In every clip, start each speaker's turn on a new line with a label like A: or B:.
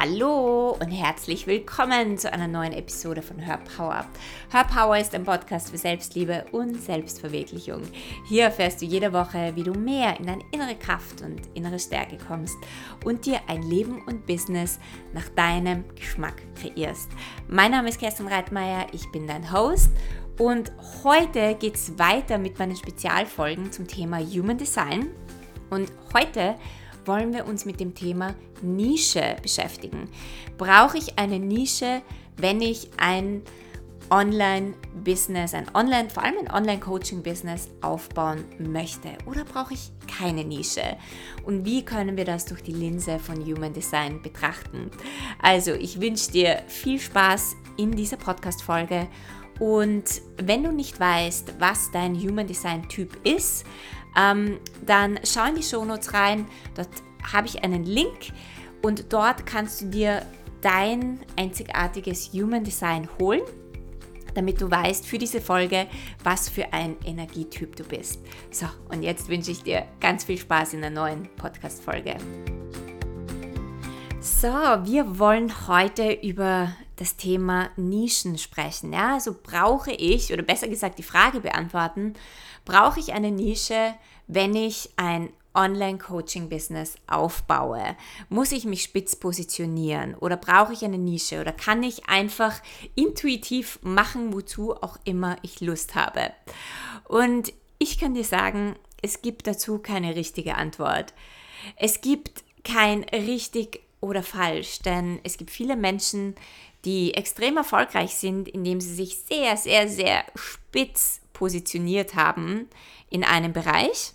A: Hallo und herzlich willkommen zu einer neuen Episode von Hör Power. Hör Power ist ein Podcast für Selbstliebe und Selbstverwirklichung. Hier erfährst du jede Woche, wie du mehr in deine innere Kraft und innere Stärke kommst und dir ein Leben und Business nach deinem Geschmack kreierst. Mein Name ist Kerstin Reitmeier, ich bin dein Host und heute geht es weiter mit meinen Spezialfolgen zum Thema Human Design. Und heute wollen wir uns mit dem Thema Nische beschäftigen. Brauche ich eine Nische, wenn ich ein Online-Business, ein Online, vor allem ein Online-Coaching-Business aufbauen möchte? Oder brauche ich keine Nische? Und wie können wir das durch die Linse von Human Design betrachten? Also, ich wünsche dir viel Spaß in dieser Podcast-Folge. Und wenn du nicht weißt, was dein Human Design Typ ist, ähm, dann schau in die Shownotes rein. Dort habe ich einen Link und dort kannst du dir dein einzigartiges Human Design holen, damit du weißt für diese Folge, was für ein Energietyp du bist. So, und jetzt wünsche ich dir ganz viel Spaß in der neuen Podcast-Folge. So, wir wollen heute über das Thema Nischen sprechen. Ja, also brauche ich, oder besser gesagt die Frage beantworten, brauche ich eine Nische, wenn ich ein Online-Coaching-Business aufbaue? Muss ich mich spitz positionieren oder brauche ich eine Nische oder kann ich einfach intuitiv machen, wozu auch immer ich Lust habe? Und ich kann dir sagen, es gibt dazu keine richtige Antwort. Es gibt kein richtig oder falsch, denn es gibt viele Menschen, die extrem erfolgreich sind, indem sie sich sehr, sehr, sehr spitz positioniert haben in einem Bereich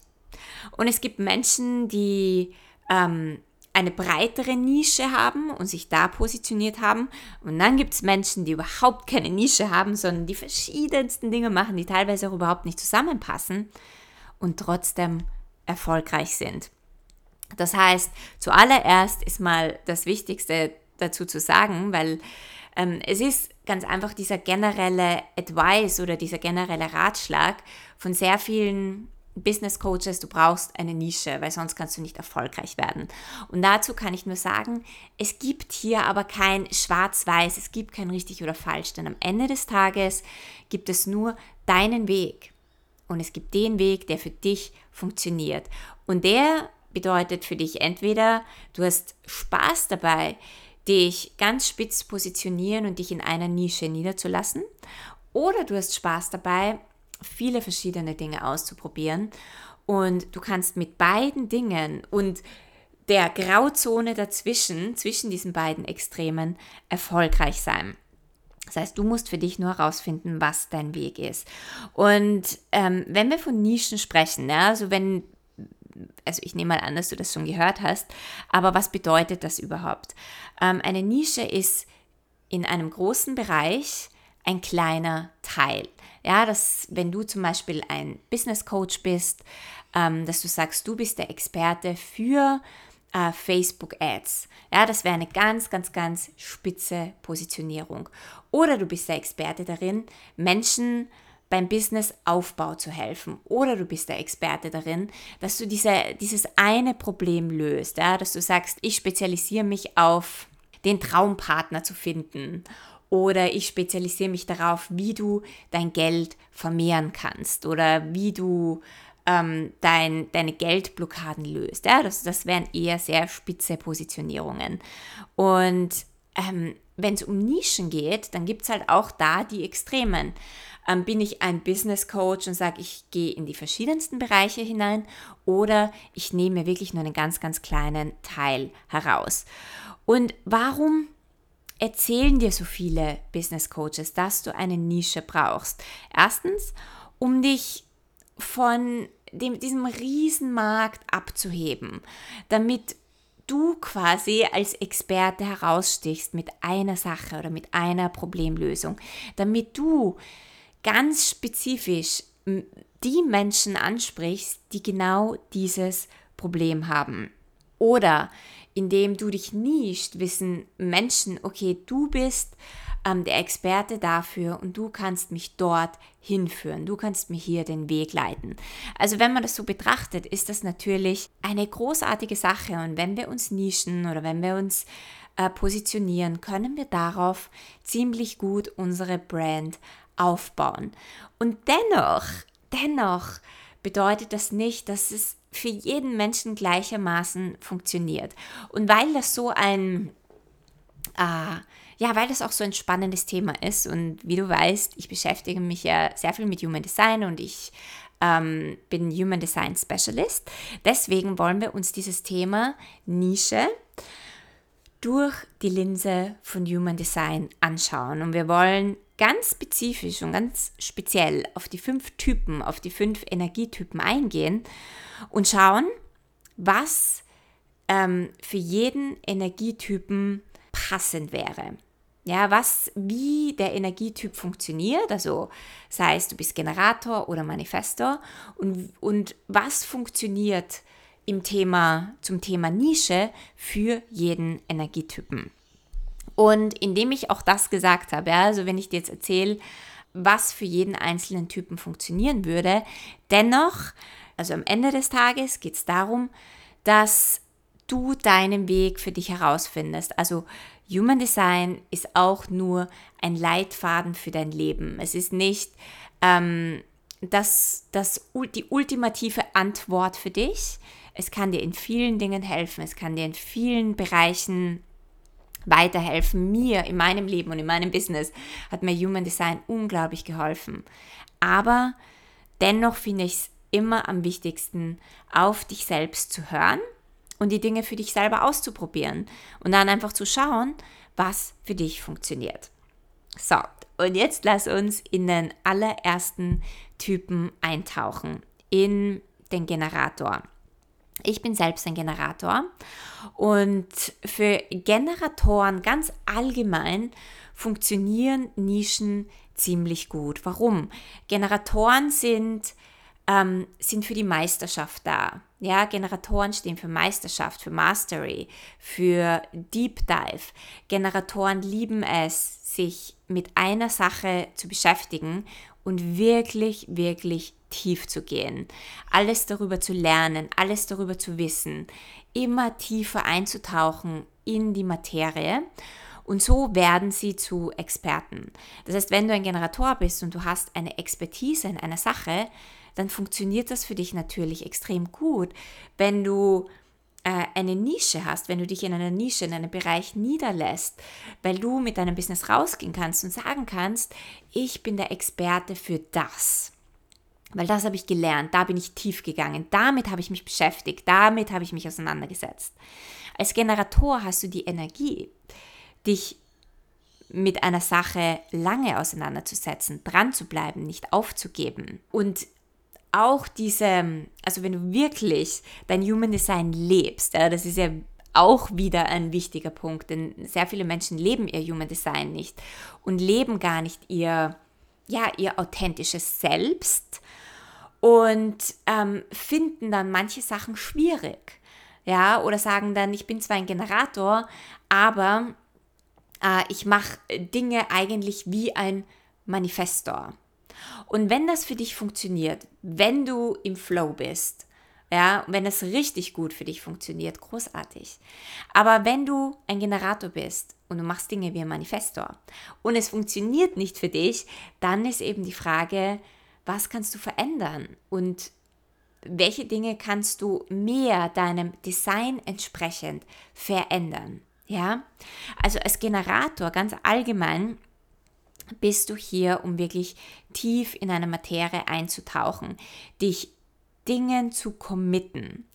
A: und es gibt Menschen, die ähm, eine breitere Nische haben und sich da positioniert haben. Und dann gibt es Menschen, die überhaupt keine Nische haben, sondern die verschiedensten Dinge machen, die teilweise auch überhaupt nicht zusammenpassen und trotzdem erfolgreich sind. Das heißt, zuallererst ist mal das Wichtigste dazu zu sagen, weil ähm, es ist ganz einfach dieser generelle Advice oder dieser generelle Ratschlag von sehr vielen Business Coaches, du brauchst eine Nische, weil sonst kannst du nicht erfolgreich werden. Und dazu kann ich nur sagen, es gibt hier aber kein Schwarz-Weiß, es gibt kein richtig oder falsch, denn am Ende des Tages gibt es nur deinen Weg. Und es gibt den Weg, der für dich funktioniert. Und der bedeutet für dich entweder, du hast Spaß dabei, dich ganz spitz positionieren und dich in einer Nische niederzulassen, oder du hast Spaß dabei, viele verschiedene Dinge auszuprobieren. Und du kannst mit beiden Dingen und der Grauzone dazwischen, zwischen diesen beiden Extremen, erfolgreich sein. Das heißt, du musst für dich nur herausfinden, was dein Weg ist. Und ähm, wenn wir von Nischen sprechen, ja, also wenn, also ich nehme mal an, dass du das schon gehört hast, aber was bedeutet das überhaupt? Ähm, eine Nische ist in einem großen Bereich ein kleiner Teil. Ja, dass wenn du zum Beispiel ein Business Coach bist, ähm, dass du sagst, du bist der Experte für äh, Facebook Ads. Ja, das wäre eine ganz, ganz, ganz spitze Positionierung. Oder du bist der Experte darin, Menschen beim Businessaufbau zu helfen. Oder du bist der Experte darin, dass du diese, dieses eine Problem löst. Ja, dass du sagst, ich spezialisiere mich auf den Traumpartner zu finden oder ich spezialisiere mich darauf, wie du dein Geld vermehren kannst oder wie du ähm, dein, deine Geldblockaden löst. Ja, das, das wären eher sehr spitze Positionierungen. Und ähm, wenn es um Nischen geht, dann gibt es halt auch da die Extremen. Ähm, bin ich ein Business Coach und sage, ich gehe in die verschiedensten Bereiche hinein oder ich nehme wirklich nur einen ganz, ganz kleinen Teil heraus. Und warum erzählen dir so viele Business Coaches, dass du eine Nische brauchst? Erstens, um dich von dem, diesem Riesenmarkt abzuheben, damit du quasi als Experte herausstichst mit einer Sache oder mit einer Problemlösung, damit du ganz spezifisch die Menschen ansprichst, die genau dieses Problem haben. Oder indem du dich nischst, wissen Menschen, okay, du bist ähm, der Experte dafür und du kannst mich dort hinführen, du kannst mir hier den Weg leiten. Also wenn man das so betrachtet, ist das natürlich eine großartige Sache und wenn wir uns nischen oder wenn wir uns äh, positionieren, können wir darauf ziemlich gut unsere Brand aufbauen. Und dennoch, dennoch bedeutet das nicht, dass es für jeden Menschen gleichermaßen funktioniert. Und weil das so ein, äh, ja, weil das auch so ein spannendes Thema ist und wie du weißt, ich beschäftige mich ja sehr viel mit Human Design und ich ähm, bin Human Design Specialist. Deswegen wollen wir uns dieses Thema Nische durch die Linse von Human Design anschauen. Und wir wollen ganz spezifisch und ganz speziell auf die fünf Typen, auf die fünf Energietypen eingehen und schauen, was ähm, für jeden Energietypen passend wäre. Ja, was, wie der Energietyp funktioniert, also sei es du bist Generator oder Manifestor und, und was funktioniert im Thema, zum Thema Nische für jeden Energietypen. Und indem ich auch das gesagt habe, ja, also wenn ich dir jetzt erzähle, was für jeden einzelnen Typen funktionieren würde, dennoch, also am Ende des Tages geht es darum, dass du deinen Weg für dich herausfindest. Also Human Design ist auch nur ein Leitfaden für dein Leben. Es ist nicht ähm, das, das, die ultimative Antwort für dich. Es kann dir in vielen Dingen helfen. Es kann dir in vielen Bereichen weiterhelfen. Mir in meinem Leben und in meinem Business hat mir Human Design unglaublich geholfen. Aber dennoch finde ich es immer am wichtigsten, auf dich selbst zu hören und die Dinge für dich selber auszuprobieren und dann einfach zu schauen, was für dich funktioniert. So, und jetzt lass uns in den allerersten Typen eintauchen, in den Generator. Ich bin selbst ein Generator und für Generatoren ganz allgemein funktionieren Nischen ziemlich gut. Warum? Generatoren sind ähm, sind für die Meisterschaft da. Ja, Generatoren stehen für Meisterschaft, für Mastery, für Deep Dive. Generatoren lieben es, sich mit einer Sache zu beschäftigen und wirklich, wirklich tief zu gehen. Alles darüber zu lernen, alles darüber zu wissen, immer tiefer einzutauchen in die Materie. Und so werden sie zu Experten. Das heißt, wenn du ein Generator bist und du hast eine Expertise in einer Sache, dann funktioniert das für dich natürlich extrem gut. Wenn du äh, eine Nische hast, wenn du dich in einer Nische, in einem Bereich niederlässt, weil du mit deinem Business rausgehen kannst und sagen kannst, ich bin der Experte für das. Weil das habe ich gelernt, da bin ich tief gegangen, damit habe ich mich beschäftigt, damit habe ich mich auseinandergesetzt. Als Generator hast du die Energie, dich mit einer Sache lange auseinanderzusetzen, dran zu bleiben, nicht aufzugeben. Und auch diese, also wenn du wirklich dein Human Design lebst, ja, das ist ja auch wieder ein wichtiger Punkt, denn sehr viele Menschen leben ihr Human Design nicht und leben gar nicht ihr, ja, ihr authentisches Selbst und ähm, finden dann manche Sachen schwierig. Ja, oder sagen dann, ich bin zwar ein Generator, aber äh, ich mache Dinge eigentlich wie ein Manifestor. Und wenn das für dich funktioniert, wenn du im Flow bist, ja, wenn es richtig gut für dich funktioniert, großartig. Aber wenn du ein Generator bist und du machst Dinge wie ein Manifestor und es funktioniert nicht für dich, dann ist eben die Frage, was kannst du verändern und welche Dinge kannst du mehr deinem Design entsprechend verändern? Ja, also als Generator ganz allgemein bist du hier, um wirklich tief in eine Materie einzutauchen, dich Dingen zu committen.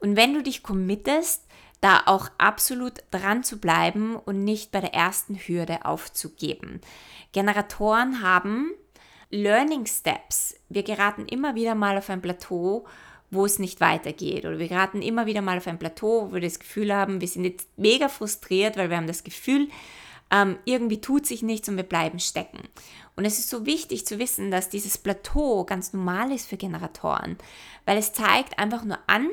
A: Und wenn du dich committest, da auch absolut dran zu bleiben und nicht bei der ersten Hürde aufzugeben. Generatoren haben Learning Steps. Wir geraten immer wieder mal auf ein Plateau, wo es nicht weitergeht. Oder wir geraten immer wieder mal auf ein Plateau, wo wir das Gefühl haben, wir sind jetzt mega frustriert, weil wir haben das Gefühl, ähm, irgendwie tut sich nichts und wir bleiben stecken. Und es ist so wichtig zu wissen, dass dieses Plateau ganz normal ist für Generatoren, weil es zeigt einfach nur an,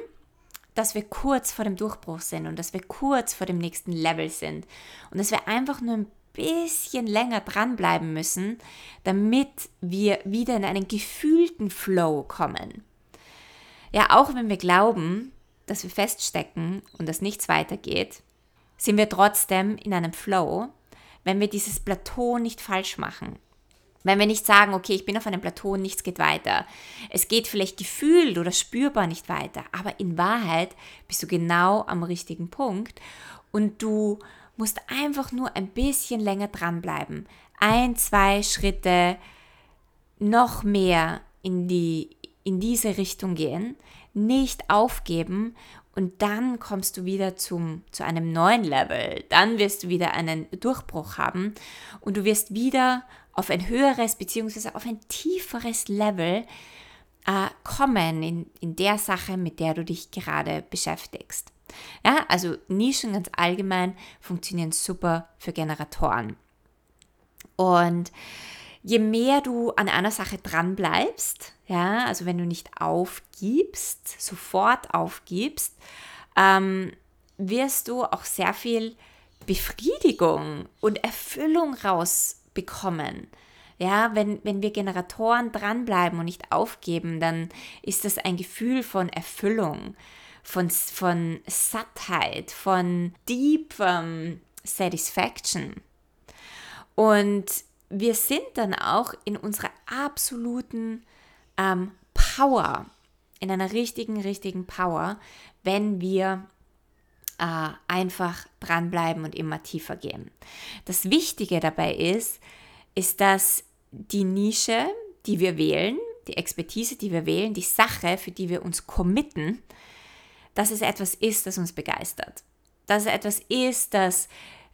A: dass wir kurz vor dem Durchbruch sind und dass wir kurz vor dem nächsten Level sind und dass wir einfach nur ein bisschen länger dranbleiben müssen, damit wir wieder in einen gefühlten Flow kommen. Ja, auch wenn wir glauben, dass wir feststecken und dass nichts weitergeht, sind wir trotzdem in einem Flow, wenn wir dieses Plateau nicht falsch machen. Wenn wir nicht sagen, okay, ich bin auf einem Plateau und nichts geht weiter. Es geht vielleicht gefühlt oder spürbar nicht weiter, aber in Wahrheit bist du genau am richtigen Punkt und du musst einfach nur ein bisschen länger dranbleiben. Ein, zwei Schritte noch mehr in, die, in diese Richtung gehen, nicht aufgeben und dann kommst du wieder zum, zu einem neuen Level. Dann wirst du wieder einen Durchbruch haben und du wirst wieder auf ein höheres bzw. auf ein tieferes Level äh, kommen in, in der Sache, mit der du dich gerade beschäftigst. Ja, also Nischen ganz allgemein funktionieren super für Generatoren. Und je mehr du an einer Sache dran bleibst, ja, also wenn du nicht aufgibst, sofort aufgibst, ähm, wirst du auch sehr viel Befriedigung und Erfüllung rausbekommen. Ja, wenn, wenn wir Generatoren dranbleiben und nicht aufgeben, dann ist das ein Gefühl von Erfüllung, von, von Sattheit, von deep um, Satisfaction. Und wir sind dann auch in unserer absoluten ähm, Power, in einer richtigen, richtigen Power, wenn wir äh, einfach dranbleiben und immer tiefer gehen. Das Wichtige dabei ist, ist, dass die Nische, die wir wählen, die Expertise, die wir wählen, die Sache, für die wir uns committen, dass es etwas ist, das uns begeistert. Dass es etwas ist, das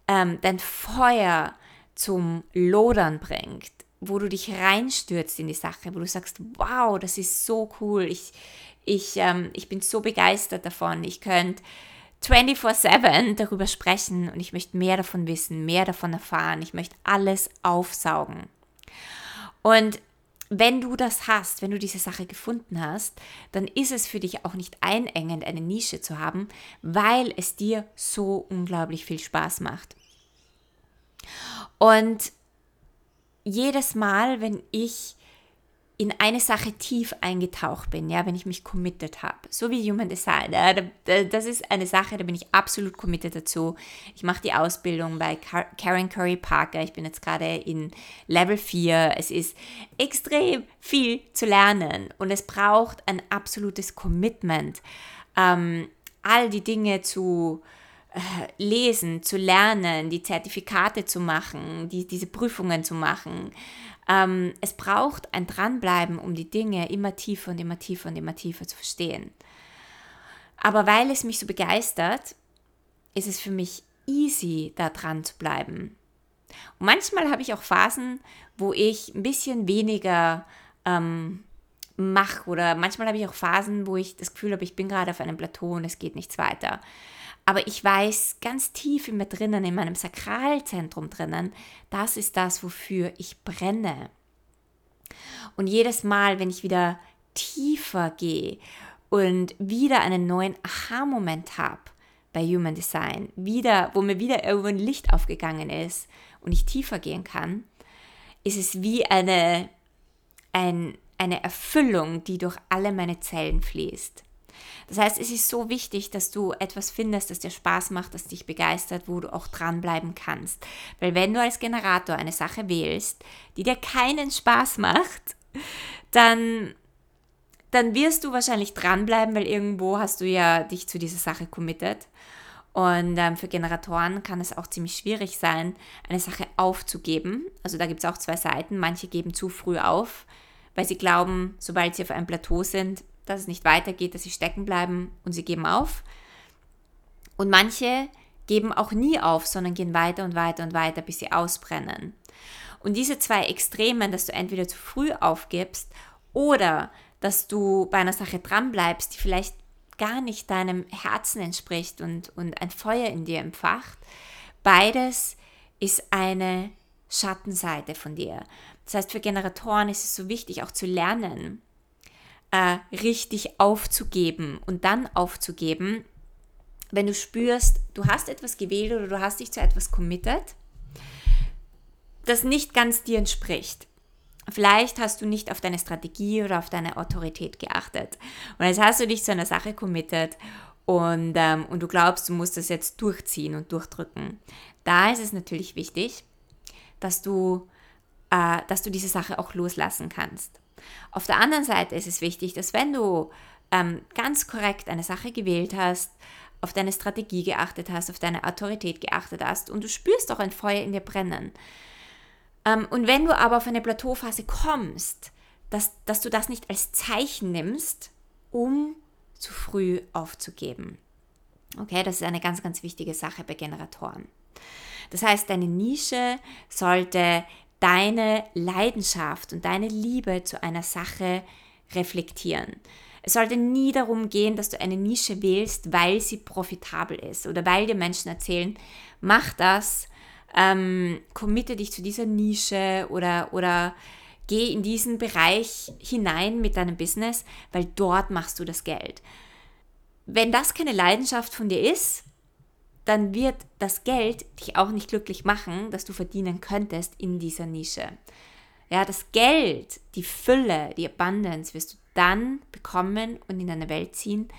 A: ähm, dein Feuer zum Lodern bringt, wo du dich reinstürzt in die Sache, wo du sagst, wow, das ist so cool, ich, ich, ähm, ich bin so begeistert davon, ich könnte 24/7 darüber sprechen und ich möchte mehr davon wissen, mehr davon erfahren, ich möchte alles aufsaugen. Und wenn du das hast, wenn du diese Sache gefunden hast, dann ist es für dich auch nicht einengend, eine Nische zu haben, weil es dir so unglaublich viel Spaß macht. Und jedes Mal, wenn ich in eine Sache tief eingetaucht bin, ja, wenn ich mich committed habe, so wie Human Design, ja, das ist eine Sache, da bin ich absolut committed dazu. Ich mache die Ausbildung bei Karen Curry Parker, ich bin jetzt gerade in Level 4. Es ist extrem viel zu lernen und es braucht ein absolutes Commitment, ähm, all die Dinge zu äh, lesen, zu lernen, die Zertifikate zu machen, die, diese Prüfungen zu machen, ähm, es braucht ein Dranbleiben, um die Dinge immer tiefer und immer tiefer und immer tiefer zu verstehen. Aber weil es mich so begeistert, ist es für mich easy, da dran zu bleiben. Und manchmal habe ich auch Phasen, wo ich ein bisschen weniger ähm, mache oder manchmal habe ich auch Phasen, wo ich das Gefühl habe, ich bin gerade auf einem Plateau und es geht nichts weiter. Aber ich weiß ganz tief in mir drinnen, in meinem Sakralzentrum drinnen, das ist das, wofür ich brenne. Und jedes Mal, wenn ich wieder tiefer gehe und wieder einen neuen Aha-Moment habe bei Human Design, wieder, wo mir wieder irgendwo ein Licht aufgegangen ist und ich tiefer gehen kann, ist es wie eine, ein, eine Erfüllung, die durch alle meine Zellen fließt. Das heißt, es ist so wichtig, dass du etwas findest, das dir Spaß macht, das dich begeistert, wo du auch dranbleiben kannst. Weil wenn du als Generator eine Sache wählst, die dir keinen Spaß macht, dann, dann wirst du wahrscheinlich dranbleiben, weil irgendwo hast du ja dich zu dieser Sache committed. Und ähm, für Generatoren kann es auch ziemlich schwierig sein, eine Sache aufzugeben. Also da gibt es auch zwei Seiten. Manche geben zu früh auf, weil sie glauben, sobald sie auf einem Plateau sind, dass es nicht weitergeht, dass sie stecken bleiben und sie geben auf. Und manche geben auch nie auf, sondern gehen weiter und weiter und weiter, bis sie ausbrennen. Und diese zwei Extremen, dass du entweder zu früh aufgibst oder dass du bei einer Sache dranbleibst, die vielleicht gar nicht deinem Herzen entspricht und, und ein Feuer in dir empfacht, beides ist eine Schattenseite von dir. Das heißt, für Generatoren ist es so wichtig, auch zu lernen, äh, richtig aufzugeben und dann aufzugeben, wenn du spürst, du hast etwas gewählt oder du hast dich zu etwas committed, das nicht ganz dir entspricht. Vielleicht hast du nicht auf deine Strategie oder auf deine Autorität geachtet. Und jetzt hast du dich zu einer Sache committed und, ähm, und du glaubst, du musst das jetzt durchziehen und durchdrücken. Da ist es natürlich wichtig, dass du, äh, dass du diese Sache auch loslassen kannst. Auf der anderen Seite ist es wichtig, dass wenn du ähm, ganz korrekt eine Sache gewählt hast, auf deine Strategie geachtet hast, auf deine Autorität geachtet hast und du spürst auch ein Feuer in dir brennen. Ähm, und wenn du aber auf eine Plateauphase kommst, dass, dass du das nicht als Zeichen nimmst, um zu früh aufzugeben. Okay, das ist eine ganz, ganz wichtige Sache bei Generatoren. Das heißt, deine Nische sollte deine Leidenschaft und deine Liebe zu einer Sache reflektieren. Es sollte nie darum gehen, dass du eine Nische wählst, weil sie profitabel ist oder weil dir Menschen erzählen, mach das, ähm, committe dich zu dieser Nische oder, oder geh in diesen Bereich hinein mit deinem Business, weil dort machst du das Geld. Wenn das keine Leidenschaft von dir ist, dann wird das Geld dich auch nicht glücklich machen, das du verdienen könntest in dieser Nische. Ja, das Geld, die Fülle, die Abundance wirst du dann bekommen und in deine Welt ziehen,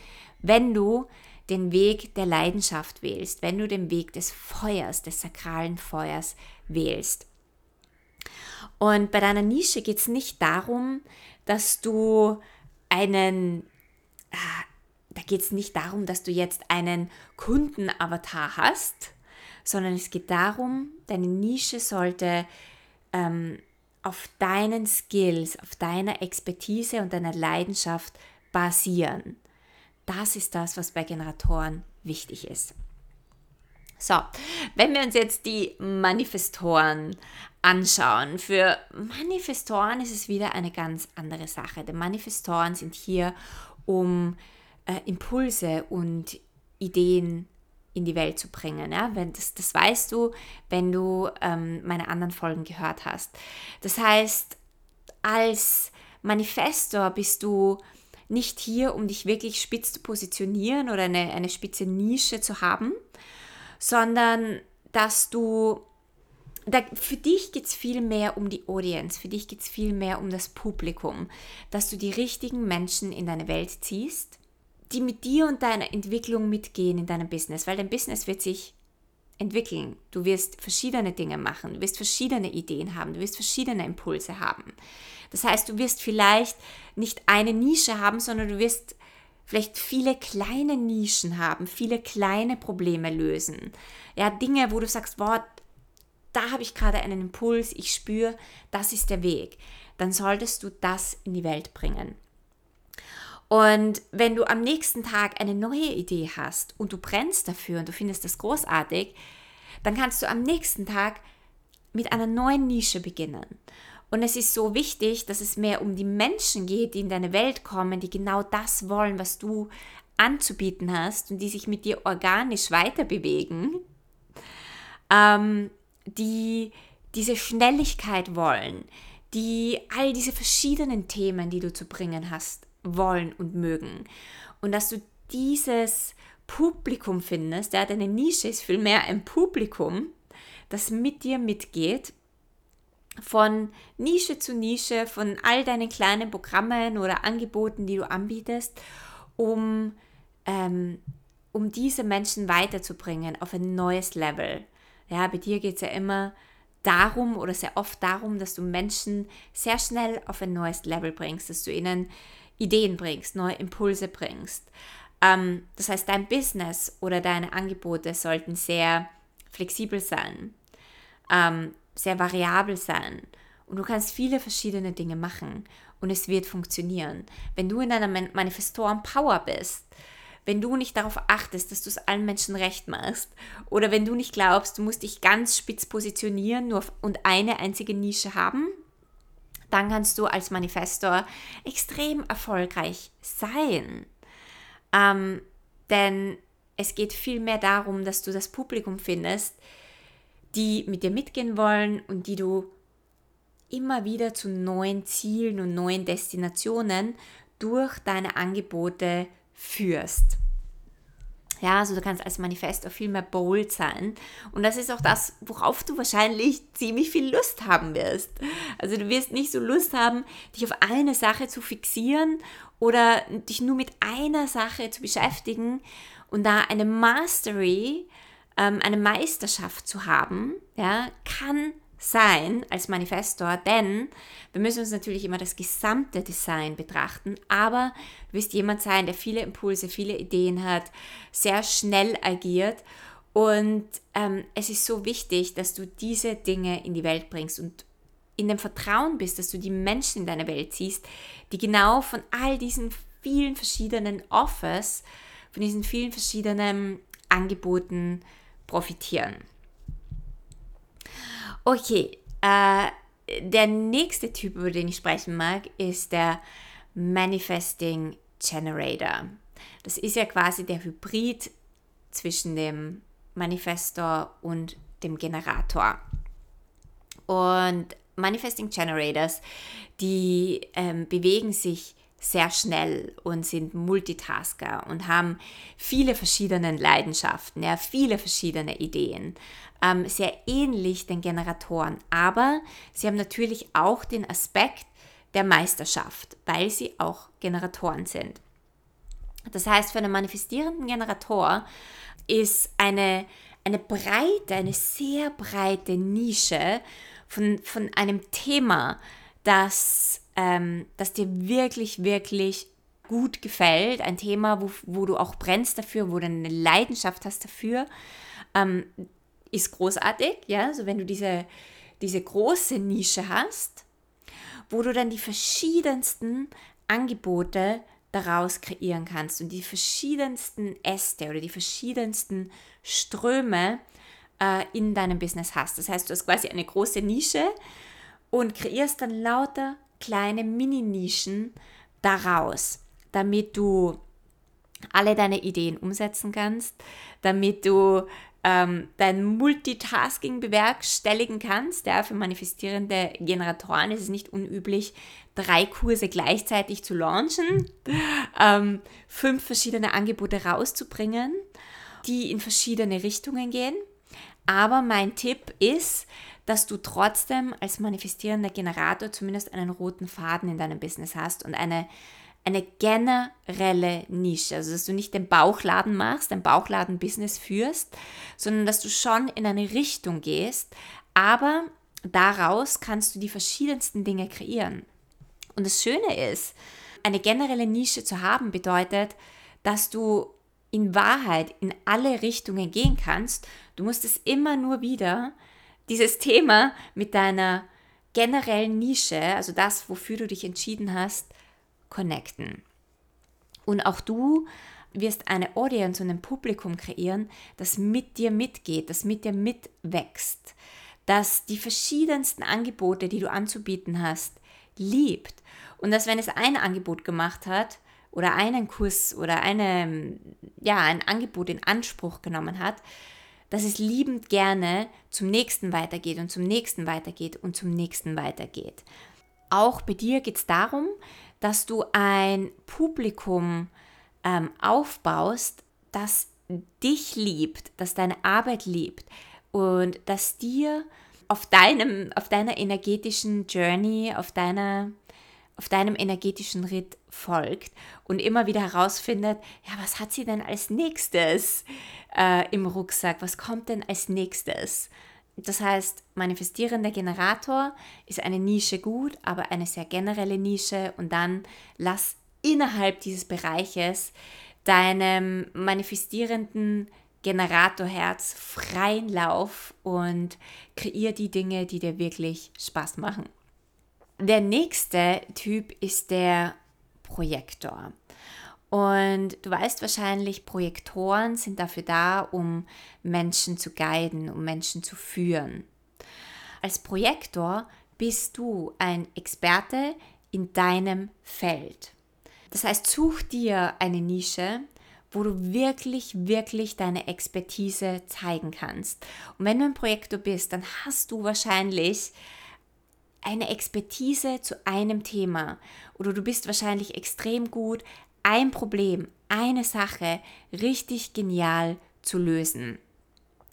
A: wenn du den Weg der Leidenschaft wählst, wenn du den Weg des Feuers, des sakralen Feuers wählst. Und bei deiner Nische geht es nicht darum, dass du einen, ah, da geht es nicht darum, dass du jetzt einen Kundenavatar hast, sondern es geht darum, deine Nische sollte ähm, auf deinen Skills, auf deiner Expertise und deiner Leidenschaft basieren. Das ist das, was bei Generatoren wichtig ist. So, wenn wir uns jetzt die Manifestoren anschauen, für Manifestoren ist es wieder eine ganz andere Sache. Denn Manifestoren sind hier, um äh, Impulse und Ideen in die Welt zu bringen. Ja? Wenn das, das weißt du, wenn du ähm, meine anderen Folgen gehört hast. Das heißt, als Manifestor bist du nicht hier, um dich wirklich spitz zu positionieren oder eine, eine spitze Nische zu haben, sondern dass du, da, für dich geht es viel mehr um die Audience, für dich geht es viel mehr um das Publikum, dass du die richtigen Menschen in deine Welt ziehst, die mit dir und deiner Entwicklung mitgehen in deinem Business, weil dein Business wird sich entwickeln. Du wirst verschiedene Dinge machen, du wirst verschiedene Ideen haben, du wirst verschiedene Impulse haben. Das heißt, du wirst vielleicht nicht eine Nische haben, sondern du wirst vielleicht viele kleine Nischen haben, viele kleine Probleme lösen. Ja, Dinge, wo du sagst, boah, da habe ich gerade einen Impuls, ich spüre, das ist der Weg. Dann solltest du das in die Welt bringen. Und wenn du am nächsten Tag eine neue Idee hast und du brennst dafür und du findest das großartig, dann kannst du am nächsten Tag mit einer neuen Nische beginnen. Und es ist so wichtig, dass es mehr um die Menschen geht, die in deine Welt kommen, die genau das wollen, was du anzubieten hast und die sich mit dir organisch weiter bewegen, ähm, die diese Schnelligkeit wollen, die all diese verschiedenen Themen, die du zu bringen hast, wollen und mögen. Und dass du dieses Publikum findest, ja, deine Nische ist vielmehr ein Publikum, das mit dir mitgeht, von Nische zu Nische, von all deinen kleinen Programmen oder Angeboten, die du anbietest, um, ähm, um diese Menschen weiterzubringen auf ein neues Level. Ja, bei dir geht es ja immer darum oder sehr oft darum, dass du Menschen sehr schnell auf ein neues Level bringst, dass du ihnen Ideen bringst, neue Impulse bringst. Ähm, das heißt, dein Business oder deine Angebote sollten sehr flexibel sein, ähm, sehr variabel sein. Und du kannst viele verschiedene Dinge machen und es wird funktionieren. Wenn du in deiner Manifestoren-Power bist, wenn du nicht darauf achtest, dass du es allen Menschen recht machst oder wenn du nicht glaubst, du musst dich ganz spitz positionieren nur und eine einzige Nische haben, dann kannst du als Manifestor extrem erfolgreich sein. Ähm, denn es geht vielmehr darum, dass du das Publikum findest, die mit dir mitgehen wollen und die du immer wieder zu neuen Zielen und neuen Destinationen durch deine Angebote führst. Ja, also du kannst als Manifest viel mehr bold sein. Und das ist auch das, worauf du wahrscheinlich ziemlich viel Lust haben wirst. Also du wirst nicht so Lust haben, dich auf eine Sache zu fixieren oder dich nur mit einer Sache zu beschäftigen Und da eine Mastery, ähm, eine Meisterschaft zu haben, ja, kann sein als Manifestor, denn wir müssen uns natürlich immer das gesamte Design betrachten, aber du wirst jemand sein, der viele Impulse, viele Ideen hat, sehr schnell agiert und ähm, es ist so wichtig, dass du diese Dinge in die Welt bringst und in dem Vertrauen bist, dass du die Menschen in deiner Welt siehst, die genau von all diesen vielen verschiedenen Offers, von diesen vielen verschiedenen Angeboten profitieren. Okay, äh, der nächste Typ, über den ich sprechen mag, ist der Manifesting Generator. Das ist ja quasi der Hybrid zwischen dem Manifestor und dem Generator. Und Manifesting Generators, die ähm, bewegen sich sehr schnell und sind Multitasker und haben viele verschiedene Leidenschaften, ja, viele verschiedene Ideen. Ähm, sehr ähnlich den Generatoren, aber sie haben natürlich auch den Aspekt der Meisterschaft, weil sie auch Generatoren sind. Das heißt, für einen manifestierenden Generator ist eine, eine breite, eine sehr breite Nische von, von einem Thema, das, ähm, das dir wirklich, wirklich gut gefällt, ein Thema, wo, wo du auch brennst dafür, wo du eine Leidenschaft hast dafür, ähm, ist großartig, ja, also wenn du diese, diese große Nische hast, wo du dann die verschiedensten Angebote daraus kreieren kannst und die verschiedensten Äste oder die verschiedensten Ströme äh, in deinem Business hast. Das heißt, du hast quasi eine große Nische und kreierst dann lauter kleine Mini-Nischen daraus, damit du alle deine Ideen umsetzen kannst, damit du ähm, dein Multitasking bewerkstelligen kannst. Ja, für manifestierende Generatoren ist es nicht unüblich, drei Kurse gleichzeitig zu launchen, ähm, fünf verschiedene Angebote rauszubringen, die in verschiedene Richtungen gehen. Aber mein Tipp ist, dass du trotzdem als manifestierender Generator zumindest einen roten Faden in deinem Business hast und eine eine generelle Nische. Also, dass du nicht den Bauchladen machst, ein Bauchladen-Business führst, sondern dass du schon in eine Richtung gehst, aber daraus kannst du die verschiedensten Dinge kreieren. Und das Schöne ist, eine generelle Nische zu haben bedeutet, dass du in Wahrheit in alle Richtungen gehen kannst. Du musst es immer nur wieder, dieses Thema mit deiner generellen Nische, also das, wofür du dich entschieden hast, connecten. Und auch du wirst eine Audience und ein Publikum kreieren, das mit dir mitgeht, das mit dir mitwächst, das die verschiedensten Angebote, die du anzubieten hast, liebt. Und dass wenn es ein Angebot gemacht hat oder einen Kurs oder eine, ja, ein Angebot in Anspruch genommen hat, dass es liebend gerne zum nächsten weitergeht und zum nächsten weitergeht und zum nächsten weitergeht. Auch bei dir geht es darum, dass du ein Publikum ähm, aufbaust, das dich liebt, das deine Arbeit liebt und das dir auf deinem, auf deiner energetischen Journey, auf deiner, auf deinem energetischen Ritt folgt und immer wieder herausfindet, ja, was hat sie denn als nächstes äh, im Rucksack? Was kommt denn als nächstes? Das heißt, manifestierender Generator ist eine Nische gut, aber eine sehr generelle Nische und dann lass innerhalb dieses Bereiches deinem manifestierenden Generatorherz freien Lauf und kreier die Dinge, die dir wirklich Spaß machen. Der nächste Typ ist der Projektor. Und du weißt wahrscheinlich, Projektoren sind dafür da, um Menschen zu guiden, um Menschen zu führen. Als Projektor bist du ein Experte in deinem Feld. Das heißt, such dir eine Nische, wo du wirklich, wirklich deine Expertise zeigen kannst. Und wenn du ein Projektor bist, dann hast du wahrscheinlich eine Expertise zu einem Thema oder du bist wahrscheinlich extrem gut ein Problem, eine Sache richtig genial zu lösen.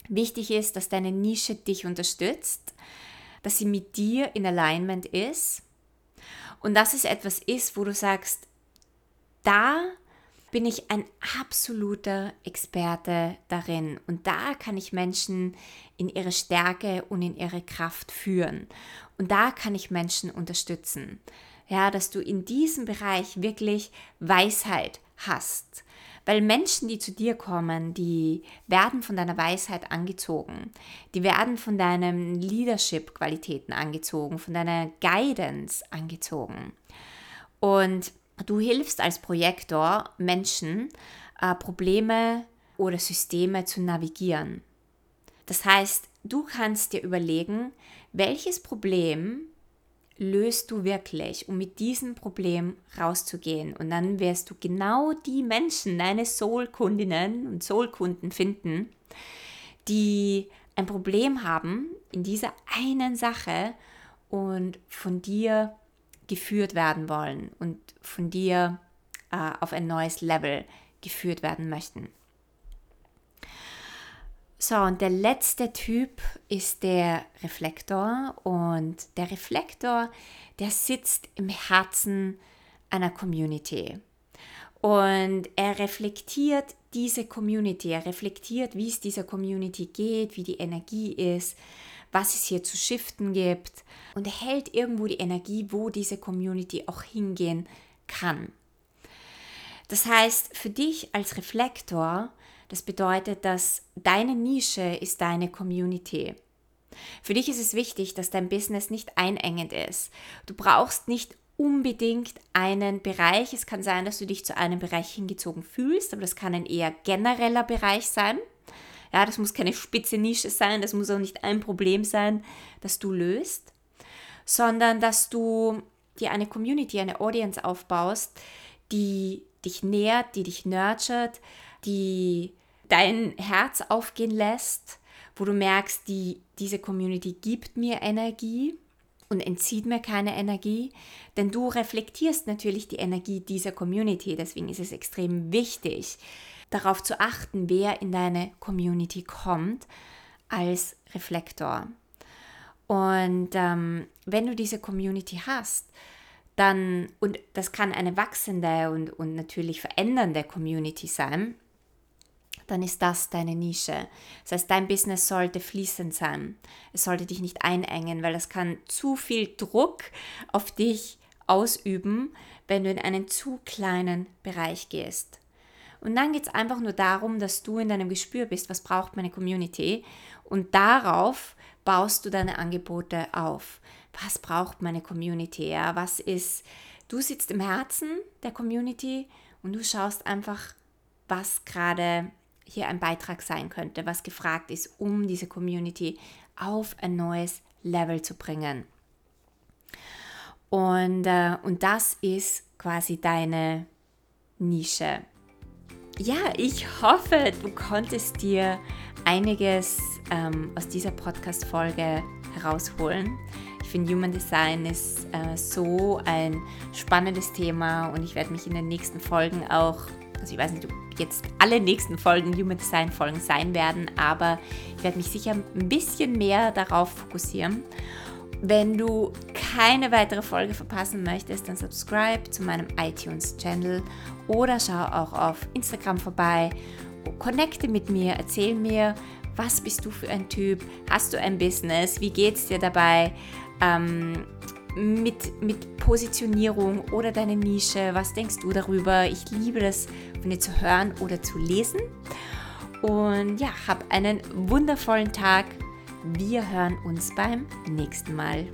A: Wichtig ist, dass deine Nische dich unterstützt, dass sie mit dir in Alignment ist und dass es etwas ist, wo du sagst, da bin ich ein absoluter Experte darin. Und da kann ich Menschen in ihre Stärke und in ihre Kraft führen. Und da kann ich Menschen unterstützen. Ja, dass du in diesem Bereich wirklich Weisheit hast. Weil Menschen, die zu dir kommen, die werden von deiner Weisheit angezogen. Die werden von deinen Leadership-Qualitäten angezogen, von deiner Guidance angezogen. Und du hilfst als Projektor Menschen, äh, Probleme oder Systeme zu navigieren. Das heißt, du kannst dir überlegen, welches Problem löst du wirklich, um mit diesem Problem rauszugehen. Und dann wirst du genau die Menschen, deine Soul-Kundinnen und Soul-Kunden finden, die ein Problem haben in dieser einen Sache und von dir geführt werden wollen und von dir äh, auf ein neues Level geführt werden möchten. So, und der letzte Typ ist der Reflektor. Und der Reflektor, der sitzt im Herzen einer Community. Und er reflektiert diese Community, er reflektiert, wie es dieser Community geht, wie die Energie ist, was es hier zu shiften gibt. Und er hält irgendwo die Energie, wo diese Community auch hingehen kann. Das heißt, für dich als Reflektor das bedeutet, dass deine Nische ist deine Community. Für dich ist es wichtig, dass dein Business nicht einengend ist. Du brauchst nicht unbedingt einen Bereich. Es kann sein, dass du dich zu einem Bereich hingezogen fühlst, aber das kann ein eher genereller Bereich sein. Ja, das muss keine spitze Nische sein, das muss auch nicht ein Problem sein, das du löst, sondern dass du dir eine Community, eine Audience aufbaust, die dich nährt, die dich nurtured, die dein Herz aufgehen lässt, wo du merkst, die, diese Community gibt mir Energie und entzieht mir keine Energie, denn du reflektierst natürlich die Energie dieser Community. Deswegen ist es extrem wichtig, darauf zu achten, wer in deine Community kommt als Reflektor. Und ähm, wenn du diese Community hast, dann, und das kann eine wachsende und, und natürlich verändernde Community sein, dann ist das deine Nische. Das heißt, dein Business sollte fließend sein. Es sollte dich nicht einengen, weil das kann zu viel Druck auf dich ausüben, wenn du in einen zu kleinen Bereich gehst. Und dann geht es einfach nur darum, dass du in deinem Gespür bist, was braucht meine Community. Und darauf baust du deine Angebote auf. Was braucht meine Community? Ja? Was ist, du sitzt im Herzen der Community und du schaust einfach, was gerade hier ein Beitrag sein könnte, was gefragt ist, um diese Community auf ein neues Level zu bringen. Und, äh, und das ist quasi deine Nische. Ja, ich hoffe, du konntest dir einiges ähm, aus dieser Podcast-Folge herausholen. Ich finde, Human Design ist äh, so ein spannendes Thema und ich werde mich in den nächsten Folgen auch, also ich weiß nicht, ob jetzt alle nächsten Folgen Human Design Folgen sein werden, aber ich werde mich sicher ein bisschen mehr darauf fokussieren. Wenn du keine weitere Folge verpassen möchtest, dann subscribe zu meinem iTunes-Channel oder schau auch auf Instagram vorbei. Connecte mit mir, erzähl mir, was bist du für ein Typ? Hast du ein Business? Wie geht es dir dabei? Ähm, mit, mit Positionierung oder deine Nische. Was denkst du darüber? Ich liebe das, von dir zu hören oder zu lesen. Und ja, hab einen wundervollen Tag. Wir hören uns beim nächsten Mal.